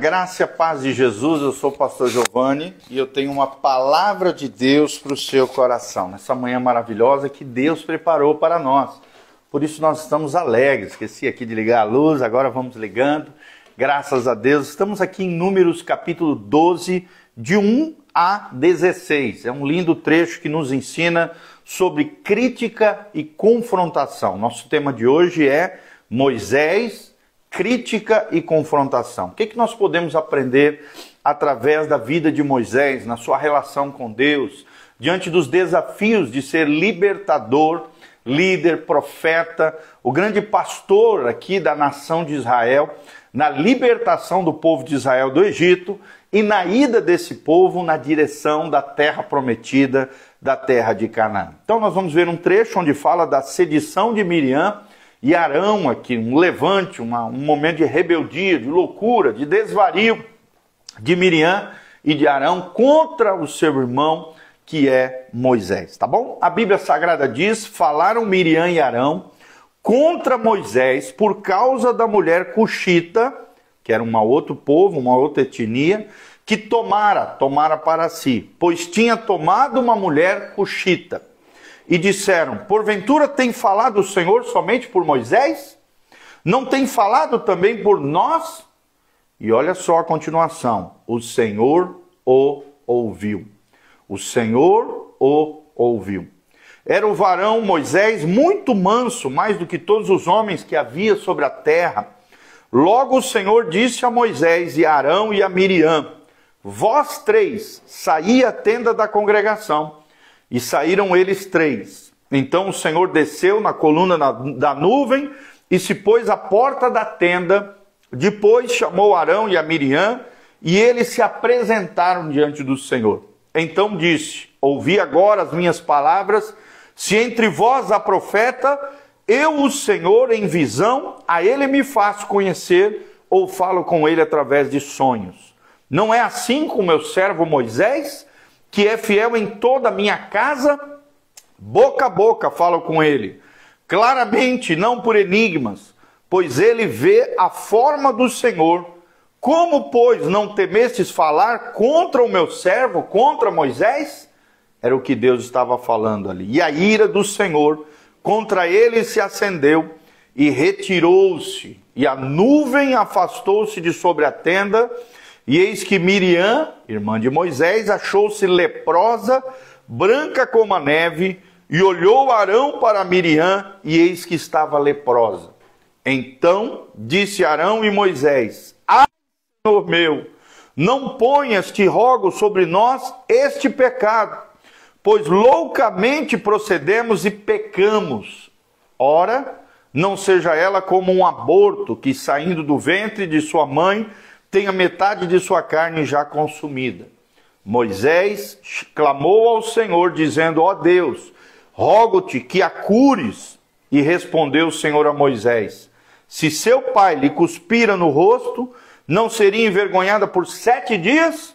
Graça e paz de Jesus, eu sou o pastor Giovanni e eu tenho uma palavra de Deus para o seu coração, nessa manhã maravilhosa que Deus preparou para nós. Por isso nós estamos alegres. Esqueci aqui de ligar a luz, agora vamos ligando. Graças a Deus. Estamos aqui em Números capítulo 12, de 1 a 16. É um lindo trecho que nos ensina sobre crítica e confrontação. Nosso tema de hoje é Moisés crítica e confrontação. O que, que nós podemos aprender através da vida de Moisés, na sua relação com Deus, diante dos desafios de ser libertador, líder, profeta, o grande pastor aqui da nação de Israel, na libertação do povo de Israel do Egito e na ida desse povo na direção da terra prometida, da terra de Canaã. Então nós vamos ver um trecho onde fala da sedição de Miriam e Arão aqui, um levante, uma, um momento de rebeldia, de loucura, de desvario de Miriam e de Arão contra o seu irmão que é Moisés, tá bom? A Bíblia Sagrada diz: falaram Miriam e Arão contra Moisés por causa da mulher cuxita, que era um outro povo, uma outra etnia, que tomara, tomara para si, pois tinha tomado uma mulher cuxita e disseram: Porventura tem falado o Senhor somente por Moisés? Não tem falado também por nós? E olha só a continuação: O Senhor o ouviu. O Senhor o ouviu. Era o varão Moisés muito manso, mais do que todos os homens que havia sobre a terra. Logo o Senhor disse a Moisés e a Arão e a Miriam: Vós três, saí à tenda da congregação. E saíram eles três. Então o Senhor desceu na coluna da nuvem e se pôs à porta da tenda. Depois chamou Arão e a Miriam e eles se apresentaram diante do Senhor. Então disse: Ouvi agora as minhas palavras. Se entre vós há profeta, eu, o Senhor, em visão, a ele me faço conhecer ou falo com ele através de sonhos. Não é assim com meu servo Moisés? Que é fiel em toda a minha casa, boca a boca falo com ele, claramente, não por enigmas, pois ele vê a forma do Senhor. Como, pois, não temestes falar contra o meu servo, contra Moisés? Era o que Deus estava falando ali. E a ira do Senhor contra ele se acendeu e retirou-se, e a nuvem afastou-se de sobre a tenda, e eis que Miriam, irmã de Moisés, achou-se leprosa, branca como a neve, e olhou Arão para Miriam, e eis que estava leprosa. Então disse Arão e Moisés: Ah, Senhor meu, não ponhas, te rogo, sobre nós este pecado, pois loucamente procedemos e pecamos. Ora, não seja ela como um aborto que, saindo do ventre de sua mãe, tenha metade de sua carne já consumida. Moisés clamou ao Senhor, dizendo: Ó Deus, rogo-te que a cures. E respondeu o Senhor a Moisés: Se seu pai lhe cuspira no rosto, não seria envergonhada por sete dias?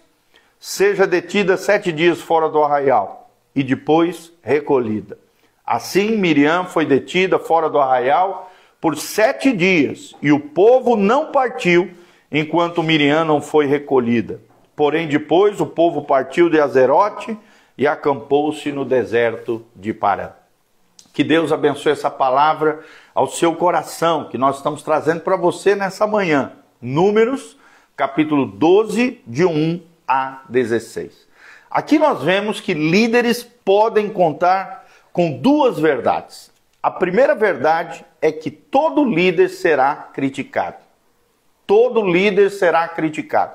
Seja detida sete dias fora do arraial, e depois recolhida. Assim Miriam foi detida fora do arraial por sete dias, e o povo não partiu enquanto Miriam não foi recolhida. Porém, depois o povo partiu de Azerote e acampou-se no deserto de Parã. Que Deus abençoe essa palavra ao seu coração, que nós estamos trazendo para você nessa manhã. Números, capítulo 12, de 1 a 16. Aqui nós vemos que líderes podem contar com duas verdades. A primeira verdade é que todo líder será criticado todo líder será criticado.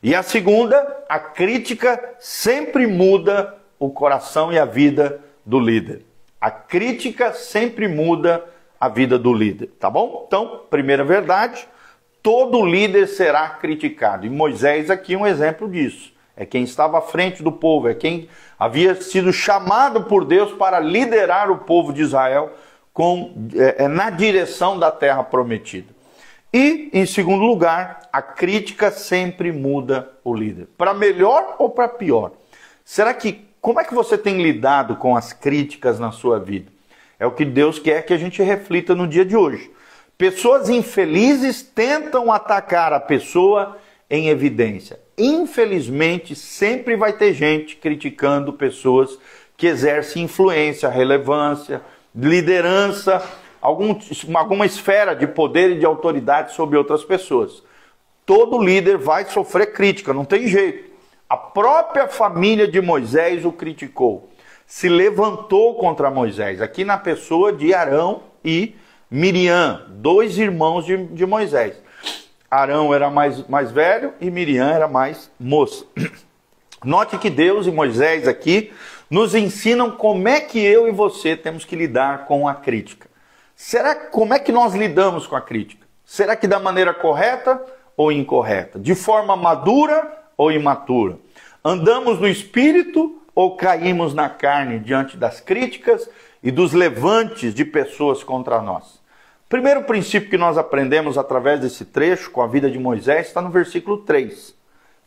E a segunda, a crítica sempre muda o coração e a vida do líder. A crítica sempre muda a vida do líder, tá bom? Então, primeira verdade, todo líder será criticado. E Moisés aqui é um exemplo disso. É quem estava à frente do povo, é quem havia sido chamado por Deus para liderar o povo de Israel com, é, é na direção da terra prometida. E, em segundo lugar, a crítica sempre muda o líder. Para melhor ou para pior? Será que como é que você tem lidado com as críticas na sua vida? É o que Deus quer que a gente reflita no dia de hoje. Pessoas infelizes tentam atacar a pessoa em evidência. Infelizmente, sempre vai ter gente criticando pessoas que exercem influência, relevância, liderança, algum, alguma esfera de poder e de autoridade sobre outras pessoas. Todo líder vai sofrer crítica, não tem jeito. A própria família de Moisés o criticou, se levantou contra Moisés, aqui na pessoa de Arão e Miriam, dois irmãos de, de Moisés. Arão era mais, mais velho e Miriam era mais moça. Note que Deus e Moisés aqui nos ensinam como é que eu e você temos que lidar com a crítica. Será como é que nós lidamos com a crítica? Será que da maneira correta ou incorreta? De forma madura ou imatura? Andamos no espírito ou caímos na carne diante das críticas e dos levantes de pessoas contra nós? Primeiro princípio que nós aprendemos através desse trecho com a vida de Moisés está no versículo 3.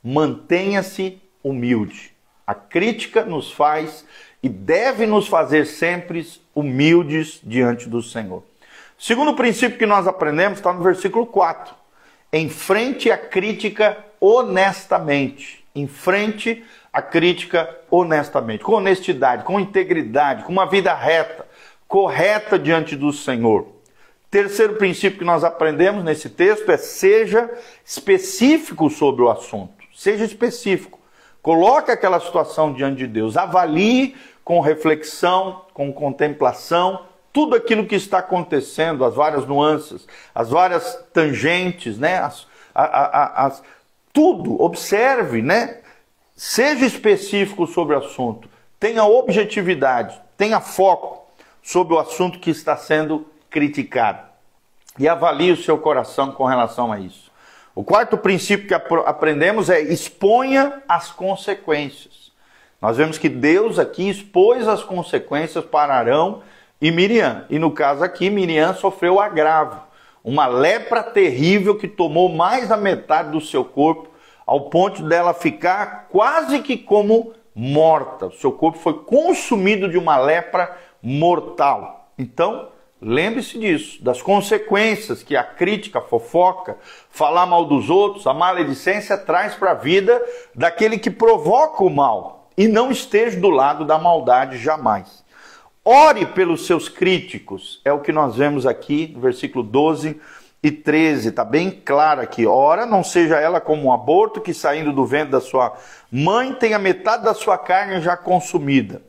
Mantenha-se humilde. A crítica nos faz e deve nos fazer sempre humildes diante do Senhor. Segundo princípio que nós aprendemos está no versículo 4. Enfrente a crítica honestamente. Enfrente a crítica honestamente, com honestidade, com integridade, com uma vida reta, correta diante do Senhor. Terceiro princípio que nós aprendemos nesse texto é seja específico sobre o assunto. Seja específico. Coloque aquela situação diante de Deus. Avalie com reflexão, com contemplação, tudo aquilo que está acontecendo, as várias nuances, as várias tangentes, né? As, a, a, as, tudo, observe, né? Seja específico sobre o assunto, tenha objetividade, tenha foco sobre o assunto que está sendo criticado. E avalie o seu coração com relação a isso. O quarto princípio que aprendemos é exponha as consequências. Nós vemos que Deus aqui expôs as consequências para Arão e Miriam. E no caso aqui, Miriam sofreu agravo, uma lepra terrível que tomou mais da metade do seu corpo, ao ponto dela ficar quase que como morta. O seu corpo foi consumido de uma lepra mortal. Então, Lembre-se disso, das consequências que a crítica, a fofoca, falar mal dos outros, a maledicência traz para a vida daquele que provoca o mal e não esteja do lado da maldade jamais. Ore pelos seus críticos, é o que nós vemos aqui no versículo 12 e 13, está bem claro aqui. Ora, não seja ela como um aborto que saindo do ventre da sua mãe tenha metade da sua carne já consumida.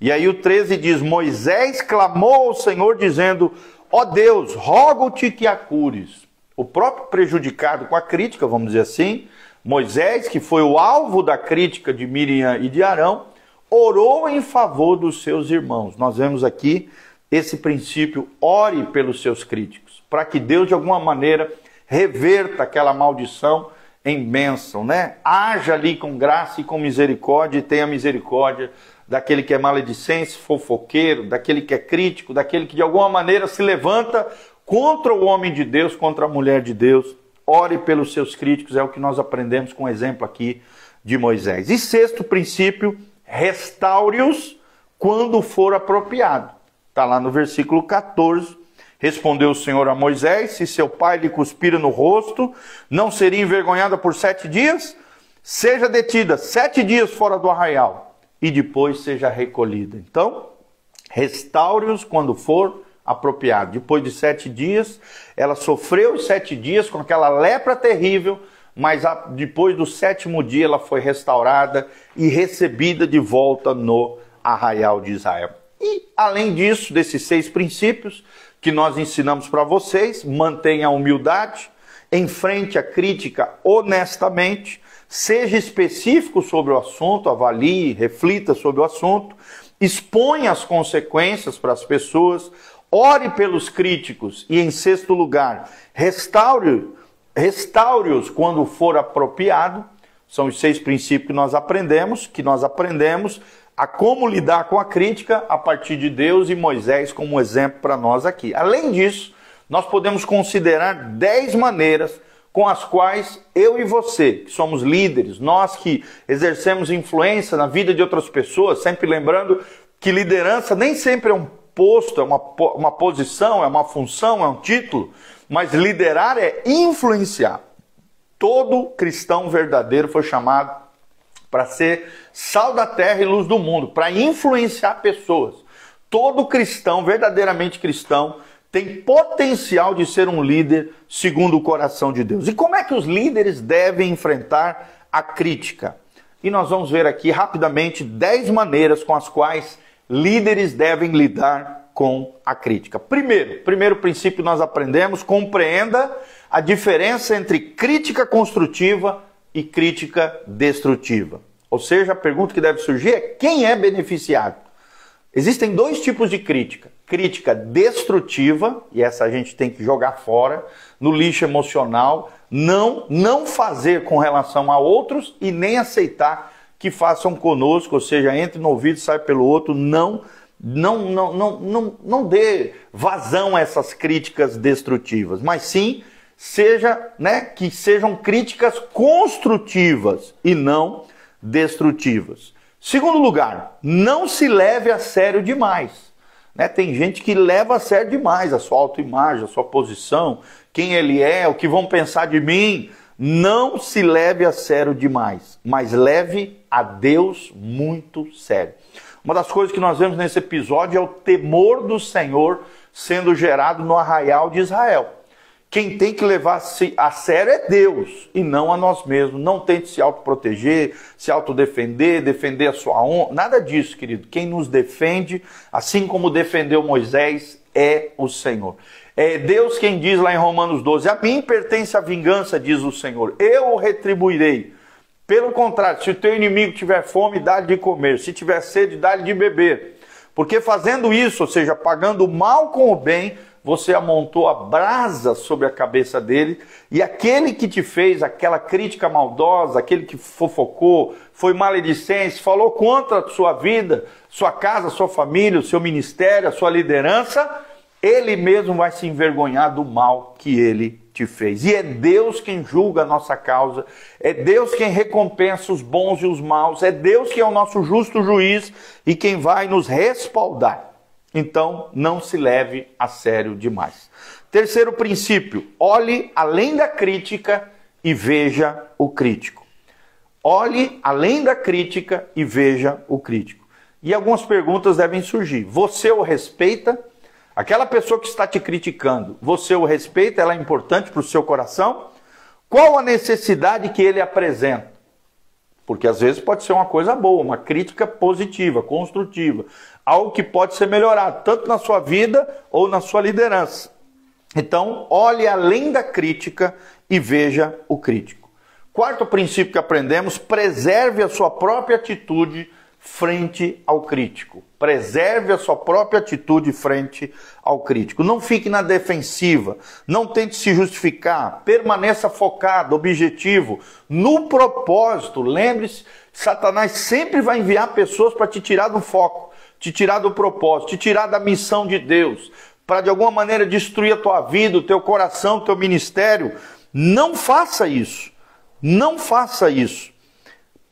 E aí o 13 diz: Moisés clamou ao Senhor, dizendo: Ó Deus, rogo-te que a cures. O próprio prejudicado com a crítica, vamos dizer assim, Moisés, que foi o alvo da crítica de Miriam e de Arão, orou em favor dos seus irmãos. Nós vemos aqui esse princípio: ore pelos seus críticos, para que Deus, de alguma maneira, reverta aquela maldição em bênção, né? Haja ali com graça e com misericórdia e tenha misericórdia daquele que é maledicente, fofoqueiro, daquele que é crítico, daquele que de alguma maneira se levanta contra o homem de Deus, contra a mulher de Deus. Ore pelos seus críticos, é o que nós aprendemos com o exemplo aqui de Moisés. E sexto princípio, restaure-os quando for apropriado. Está lá no versículo 14. Respondeu o Senhor a Moisés: Se seu pai lhe cuspira no rosto, não seria envergonhada por sete dias? Seja detida sete dias fora do arraial e depois seja recolhida. Então, restaure-os quando for apropriado. Depois de sete dias, ela sofreu os sete dias com aquela lepra terrível, mas depois do sétimo dia ela foi restaurada e recebida de volta no arraial de Israel. E além disso, desses seis princípios que nós ensinamos para vocês, mantenha a humildade, enfrente a crítica honestamente, Seja específico sobre o assunto, avalie, reflita sobre o assunto, exponha as consequências para as pessoas, ore pelos críticos e, em sexto lugar, restaure-os restaure quando for apropriado. São os seis princípios que nós aprendemos, que nós aprendemos a como lidar com a crítica a partir de Deus e Moisés como exemplo para nós aqui. Além disso, nós podemos considerar dez maneiras com as quais eu e você, que somos líderes, nós que exercemos influência na vida de outras pessoas, sempre lembrando que liderança nem sempre é um posto, é uma, uma posição, é uma função, é um título, mas liderar é influenciar. Todo cristão verdadeiro foi chamado para ser sal da terra e luz do mundo, para influenciar pessoas. Todo cristão, verdadeiramente cristão, tem potencial de ser um líder segundo o coração de Deus. E como é que os líderes devem enfrentar a crítica? E nós vamos ver aqui rapidamente 10 maneiras com as quais líderes devem lidar com a crítica. Primeiro, primeiro princípio nós aprendemos, compreenda a diferença entre crítica construtiva e crítica destrutiva. Ou seja, a pergunta que deve surgir é quem é beneficiado? Existem dois tipos de crítica: crítica destrutiva, e essa a gente tem que jogar fora, no lixo emocional, não, não fazer com relação a outros e nem aceitar que façam conosco, ou seja, entre no ouvido sai pelo outro, não não, não, não, não, não dê vazão a essas críticas destrutivas, mas sim seja, né, que sejam críticas construtivas e não destrutivas. Segundo lugar, não se leve a sério demais. Né? Tem gente que leva a sério demais a sua autoimagem, a sua posição, quem ele é, o que vão pensar de mim. Não se leve a sério demais, mas leve a Deus muito sério. Uma das coisas que nós vemos nesse episódio é o temor do Senhor sendo gerado no arraial de Israel. Quem tem que levar a sério é Deus e não a nós mesmos. Não tente se autoproteger, se autodefender, defender a sua honra. Nada disso, querido. Quem nos defende, assim como defendeu Moisés, é o Senhor. É Deus quem diz lá em Romanos 12: A mim pertence a vingança, diz o Senhor. Eu o retribuirei. Pelo contrário, se o teu inimigo tiver fome, dá-lhe de comer. Se tiver sede, dá-lhe de beber. Porque fazendo isso, ou seja, pagando o mal com o bem, você amontou a brasa sobre a cabeça dele, e aquele que te fez aquela crítica maldosa, aquele que fofocou, foi maledicente, falou contra a sua vida, sua casa, sua família, o seu ministério, a sua liderança, ele mesmo vai se envergonhar do mal que ele te fez. E é Deus quem julga a nossa causa, é Deus quem recompensa os bons e os maus, é Deus que é o nosso justo juiz e quem vai nos respaldar. Então, não se leve a sério demais. Terceiro princípio: olhe além da crítica e veja o crítico. Olhe além da crítica e veja o crítico. E algumas perguntas devem surgir. Você o respeita? Aquela pessoa que está te criticando, você o respeita? Ela é importante para o seu coração? Qual a necessidade que ele apresenta? Porque às vezes pode ser uma coisa boa, uma crítica positiva, construtiva, algo que pode ser melhorado, tanto na sua vida ou na sua liderança. Então, olhe além da crítica e veja o crítico. Quarto princípio que aprendemos: preserve a sua própria atitude frente ao crítico. Preserve a sua própria atitude frente ao crítico. Não fique na defensiva, não tente se justificar, permaneça focado, objetivo, no propósito. Lembre-se, Satanás sempre vai enviar pessoas para te tirar do foco, te tirar do propósito, te tirar da missão de Deus, para de alguma maneira destruir a tua vida, o teu coração, o teu ministério. Não faça isso. Não faça isso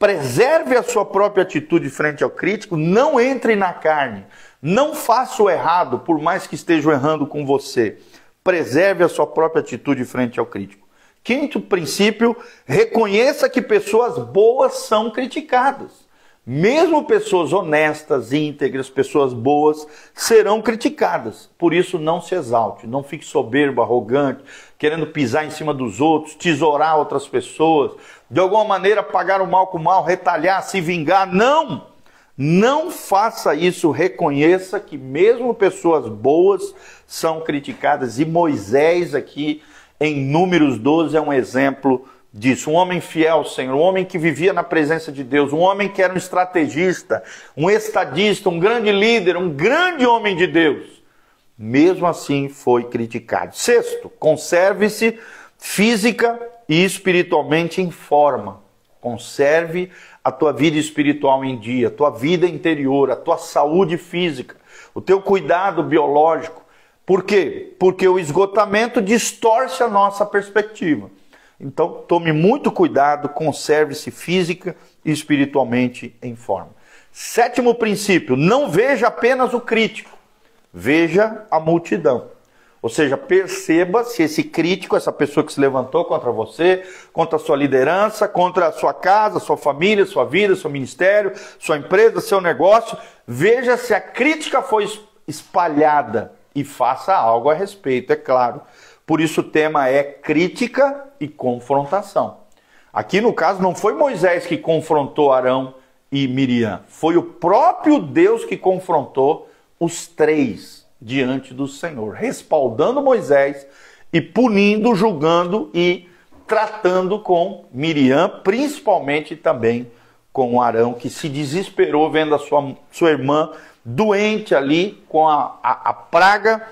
preserve a sua própria atitude frente ao crítico, não entre na carne, não faça o errado, por mais que estejam errando com você. Preserve a sua própria atitude frente ao crítico. Quinto princípio, reconheça que pessoas boas são criticadas. Mesmo pessoas honestas, íntegras, pessoas boas, serão criticadas. Por isso, não se exalte, não fique soberbo, arrogante, querendo pisar em cima dos outros, tesourar outras pessoas, de alguma maneira pagar o mal com o mal, retalhar, se vingar. Não! Não faça isso. Reconheça que mesmo pessoas boas são criticadas. E Moisés, aqui em Números 12, é um exemplo disso. Um homem fiel ao Senhor, um homem que vivia na presença de Deus, um homem que era um estrategista, um estadista, um grande líder, um grande homem de Deus. Mesmo assim foi criticado. Sexto, conserve-se física e espiritualmente em forma. Conserve a tua vida espiritual em dia, a tua vida interior, a tua saúde física, o teu cuidado biológico. Por quê? Porque o esgotamento distorce a nossa perspectiva. Então, tome muito cuidado, conserve-se física e espiritualmente em forma. Sétimo princípio: não veja apenas o crítico, veja a multidão. Ou seja, perceba se esse crítico, essa pessoa que se levantou contra você, contra a sua liderança, contra a sua casa, sua família, sua vida, seu ministério, sua empresa, seu negócio, veja se a crítica foi espalhada e faça algo a respeito, é claro. Por isso o tema é crítica e confrontação. Aqui no caso não foi Moisés que confrontou Arão e Miriam, foi o próprio Deus que confrontou os três diante do Senhor, respaldando Moisés e punindo, julgando e tratando com Miriam, principalmente também com Arão, que se desesperou vendo a sua, sua irmã doente ali com a, a, a praga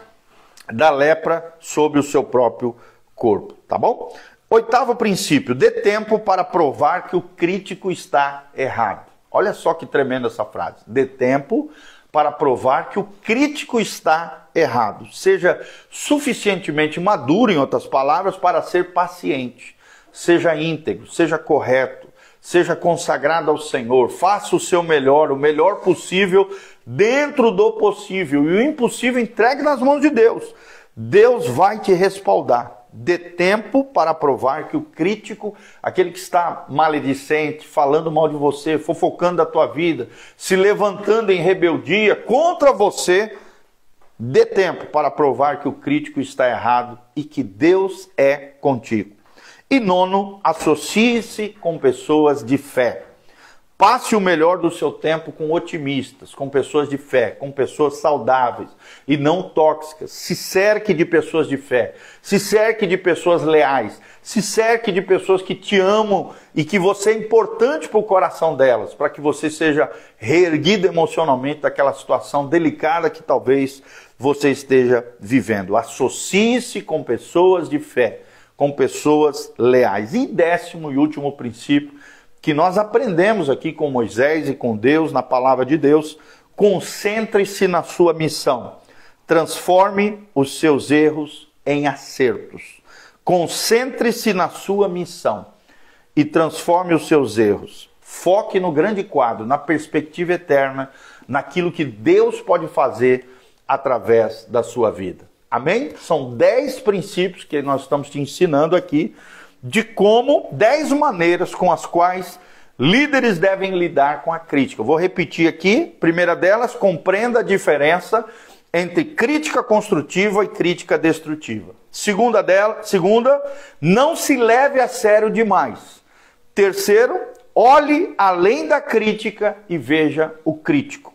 da lepra sobre o seu próprio corpo, tá bom? Oitavo princípio, dê tempo para provar que o crítico está errado. Olha só que tremenda essa frase. Dê tempo para provar que o crítico está errado. Seja suficientemente maduro, em outras palavras, para ser paciente. Seja íntegro, seja correto, seja consagrado ao Senhor. Faça o seu melhor, o melhor possível, dentro do possível. E o impossível entregue nas mãos de Deus. Deus vai te respaldar dê tempo para provar que o crítico, aquele que está maledicente, falando mal de você, fofocando da tua vida, se levantando em rebeldia contra você, dê tempo para provar que o crítico está errado e que Deus é contigo. E nono, associe-se com pessoas de fé. Passe o melhor do seu tempo com otimistas, com pessoas de fé, com pessoas saudáveis e não tóxicas. Se cerque de pessoas de fé, se cerque de pessoas leais, se cerque de pessoas que te amam e que você é importante para o coração delas, para que você seja reerguido emocionalmente daquela situação delicada que talvez você esteja vivendo. Associe-se com pessoas de fé, com pessoas leais. E décimo e último princípio que nós aprendemos aqui com Moisés e com Deus, na palavra de Deus, concentre-se na sua missão. Transforme os seus erros em acertos. Concentre-se na sua missão e transforme os seus erros. Foque no grande quadro, na perspectiva eterna, naquilo que Deus pode fazer através da sua vida. Amém? São dez princípios que nós estamos te ensinando aqui de como 10 maneiras com as quais líderes devem lidar com a crítica. Vou repetir aqui. Primeira delas, compreenda a diferença entre crítica construtiva e crítica destrutiva. Segunda dela, segunda, não se leve a sério demais. Terceiro, olhe além da crítica e veja o crítico.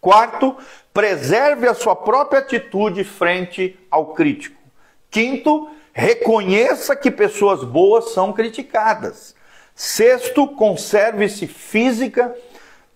Quarto, preserve a sua própria atitude frente ao crítico. Quinto, Reconheça que pessoas boas são criticadas. Sexto, conserve-se física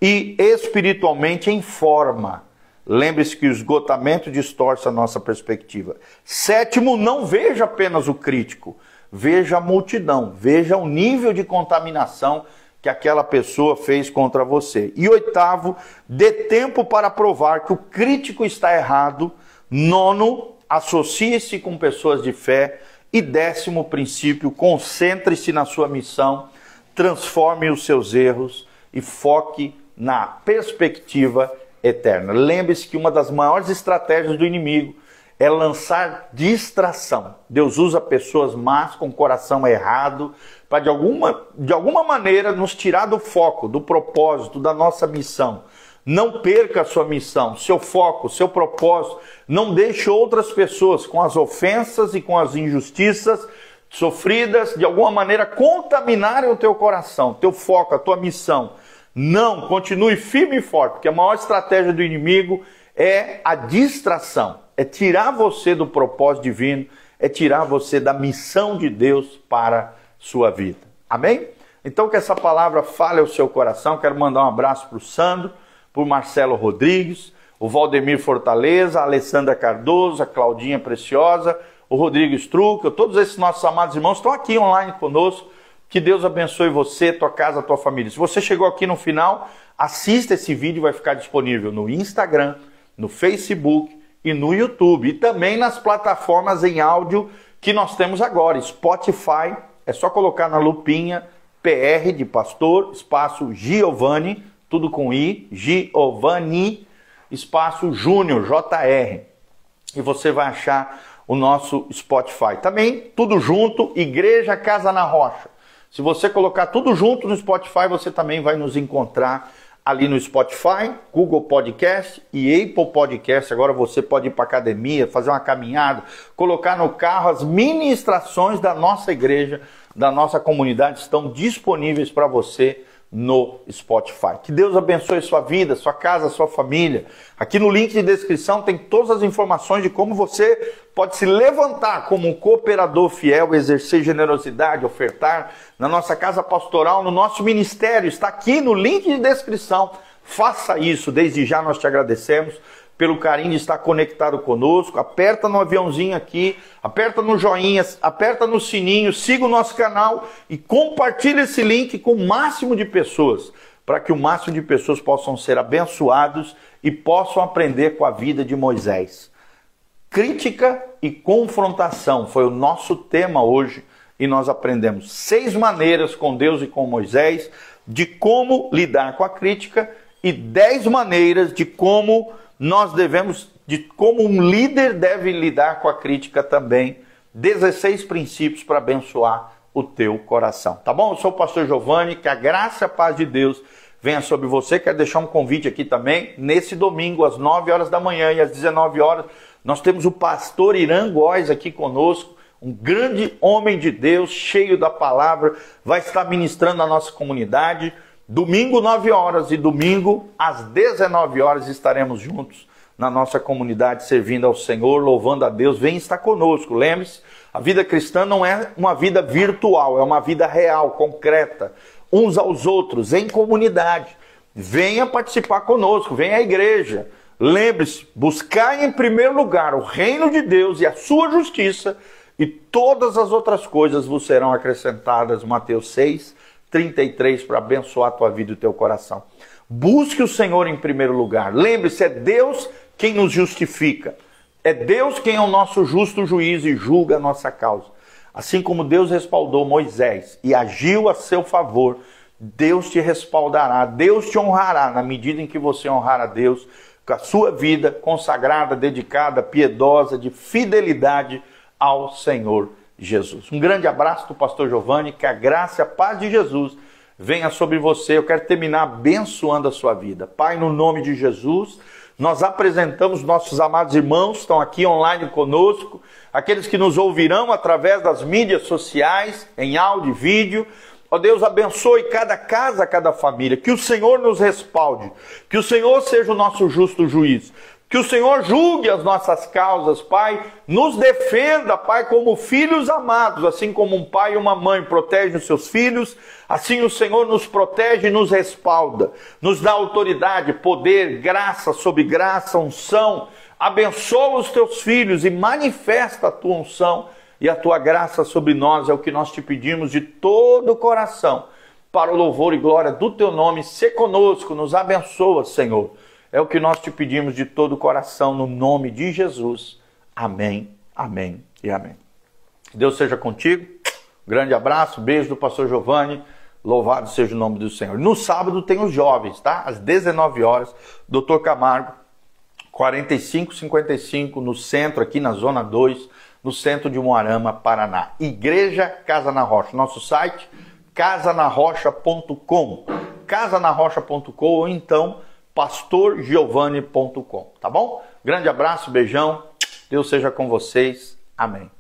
e espiritualmente em forma. Lembre-se que o esgotamento distorce a nossa perspectiva. Sétimo, não veja apenas o crítico, veja a multidão, veja o nível de contaminação que aquela pessoa fez contra você. E oitavo, dê tempo para provar que o crítico está errado. Nono, associe-se com pessoas de fé. E décimo princípio, concentre-se na sua missão, transforme os seus erros e foque na perspectiva eterna. Lembre-se que uma das maiores estratégias do inimigo é lançar distração. Deus usa pessoas más com coração errado para de alguma, de alguma maneira nos tirar do foco, do propósito, da nossa missão. Não perca a sua missão, seu foco, seu propósito. Não deixe outras pessoas com as ofensas e com as injustiças sofridas de alguma maneira contaminarem o teu coração, teu foco, a tua missão. Não, continue firme e forte, porque a maior estratégia do inimigo é a distração, é tirar você do propósito divino, é tirar você da missão de Deus para sua vida. Amém? Então que essa palavra fale ao seu coração. Quero mandar um abraço para o Sandro por Marcelo Rodrigues, o Valdemir Fortaleza, a Alessandra Cardoso, a Claudinha Preciosa, o Rodrigo Struca, todos esses nossos amados irmãos estão aqui online conosco. Que Deus abençoe você, tua casa, tua família. Se você chegou aqui no final, assista esse vídeo, vai ficar disponível no Instagram, no Facebook e no YouTube. E também nas plataformas em áudio que nós temos agora. Spotify, é só colocar na lupinha PR de pastor, espaço Giovanni tudo com I, Giovanni, espaço Júnior, JR. E você vai achar o nosso Spotify. Também tudo junto, Igreja Casa na Rocha. Se você colocar tudo junto no Spotify, você também vai nos encontrar ali no Spotify, Google Podcast e Apple Podcast. Agora você pode ir para academia, fazer uma caminhada, colocar no carro as ministrações da nossa igreja, da nossa comunidade estão disponíveis para você no Spotify. Que Deus abençoe sua vida, sua casa, sua família. Aqui no link de descrição tem todas as informações de como você pode se levantar como um cooperador fiel, exercer generosidade, ofertar na nossa casa pastoral, no nosso ministério. Está aqui no link de descrição. Faça isso, desde já nós te agradecemos pelo carinho de estar conectado conosco. Aperta no aviãozinho aqui, aperta no joinha, aperta no sininho, siga o nosso canal e compartilhe esse link com o máximo de pessoas, para que o máximo de pessoas possam ser abençoados e possam aprender com a vida de Moisés. Crítica e confrontação foi o nosso tema hoje e nós aprendemos seis maneiras com Deus e com Moisés de como lidar com a crítica e dez maneiras de como nós devemos, de como um líder deve lidar com a crítica também. 16 princípios para abençoar o teu coração. Tá bom? Eu sou o pastor Giovanni, que a graça e a paz de Deus venha sobre você. Quero deixar um convite aqui também. Nesse domingo, às 9 horas da manhã e às 19 horas, nós temos o pastor Irã Góes aqui conosco, um grande homem de Deus, cheio da palavra, vai estar ministrando a nossa comunidade. Domingo, 9 horas e domingo, às 19 horas, estaremos juntos na nossa comunidade, servindo ao Senhor, louvando a Deus. Vem estar conosco. Lembre-se, a vida cristã não é uma vida virtual, é uma vida real, concreta, uns aos outros, em comunidade. Venha participar conosco, venha à igreja. Lembre-se, buscar em primeiro lugar o reino de Deus e a sua justiça, e todas as outras coisas vos serão acrescentadas. Mateus 6, 33 para abençoar a tua vida e o teu coração. Busque o Senhor em primeiro lugar. Lembre-se, é Deus quem nos justifica. É Deus quem é o nosso justo juiz e julga a nossa causa. Assim como Deus respaldou Moisés e agiu a seu favor, Deus te respaldará, Deus te honrará na medida em que você honrar a Deus com a sua vida consagrada, dedicada, piedosa, de fidelidade ao Senhor Jesus. Um grande abraço do pastor Giovanni, que a graça e a paz de Jesus venha sobre você. Eu quero terminar abençoando a sua vida. Pai, no nome de Jesus, nós apresentamos nossos amados irmãos, estão aqui online conosco, aqueles que nos ouvirão através das mídias sociais, em áudio e vídeo. Ó Deus, abençoe cada casa, cada família, que o Senhor nos respalde, que o Senhor seja o nosso justo juiz. Que o Senhor julgue as nossas causas, Pai. Nos defenda, Pai, como filhos amados, assim como um pai e uma mãe protegem os seus filhos, assim o Senhor nos protege e nos respalda. Nos dá autoridade, poder, graça sobre graça, unção. Abençoa os teus filhos e manifesta a tua unção e a tua graça sobre nós. É o que nós te pedimos de todo o coração. Para o louvor e glória do teu nome, se conosco, nos abençoa, Senhor. É o que nós te pedimos de todo o coração, no nome de Jesus. Amém, amém e amém. Deus seja contigo. Grande abraço, beijo do pastor Giovanni. Louvado seja o nome do Senhor. No sábado tem os jovens, tá? Às 19 horas, Doutor Camargo, 4555, no centro, aqui na Zona 2, no centro de Moarama, Paraná. Igreja Casa na Rocha. Nosso site, casanarrocha.com. Casanarrocha.com ou então pastorgiovanni.com, tá bom? Grande abraço, beijão. Deus seja com vocês. Amém.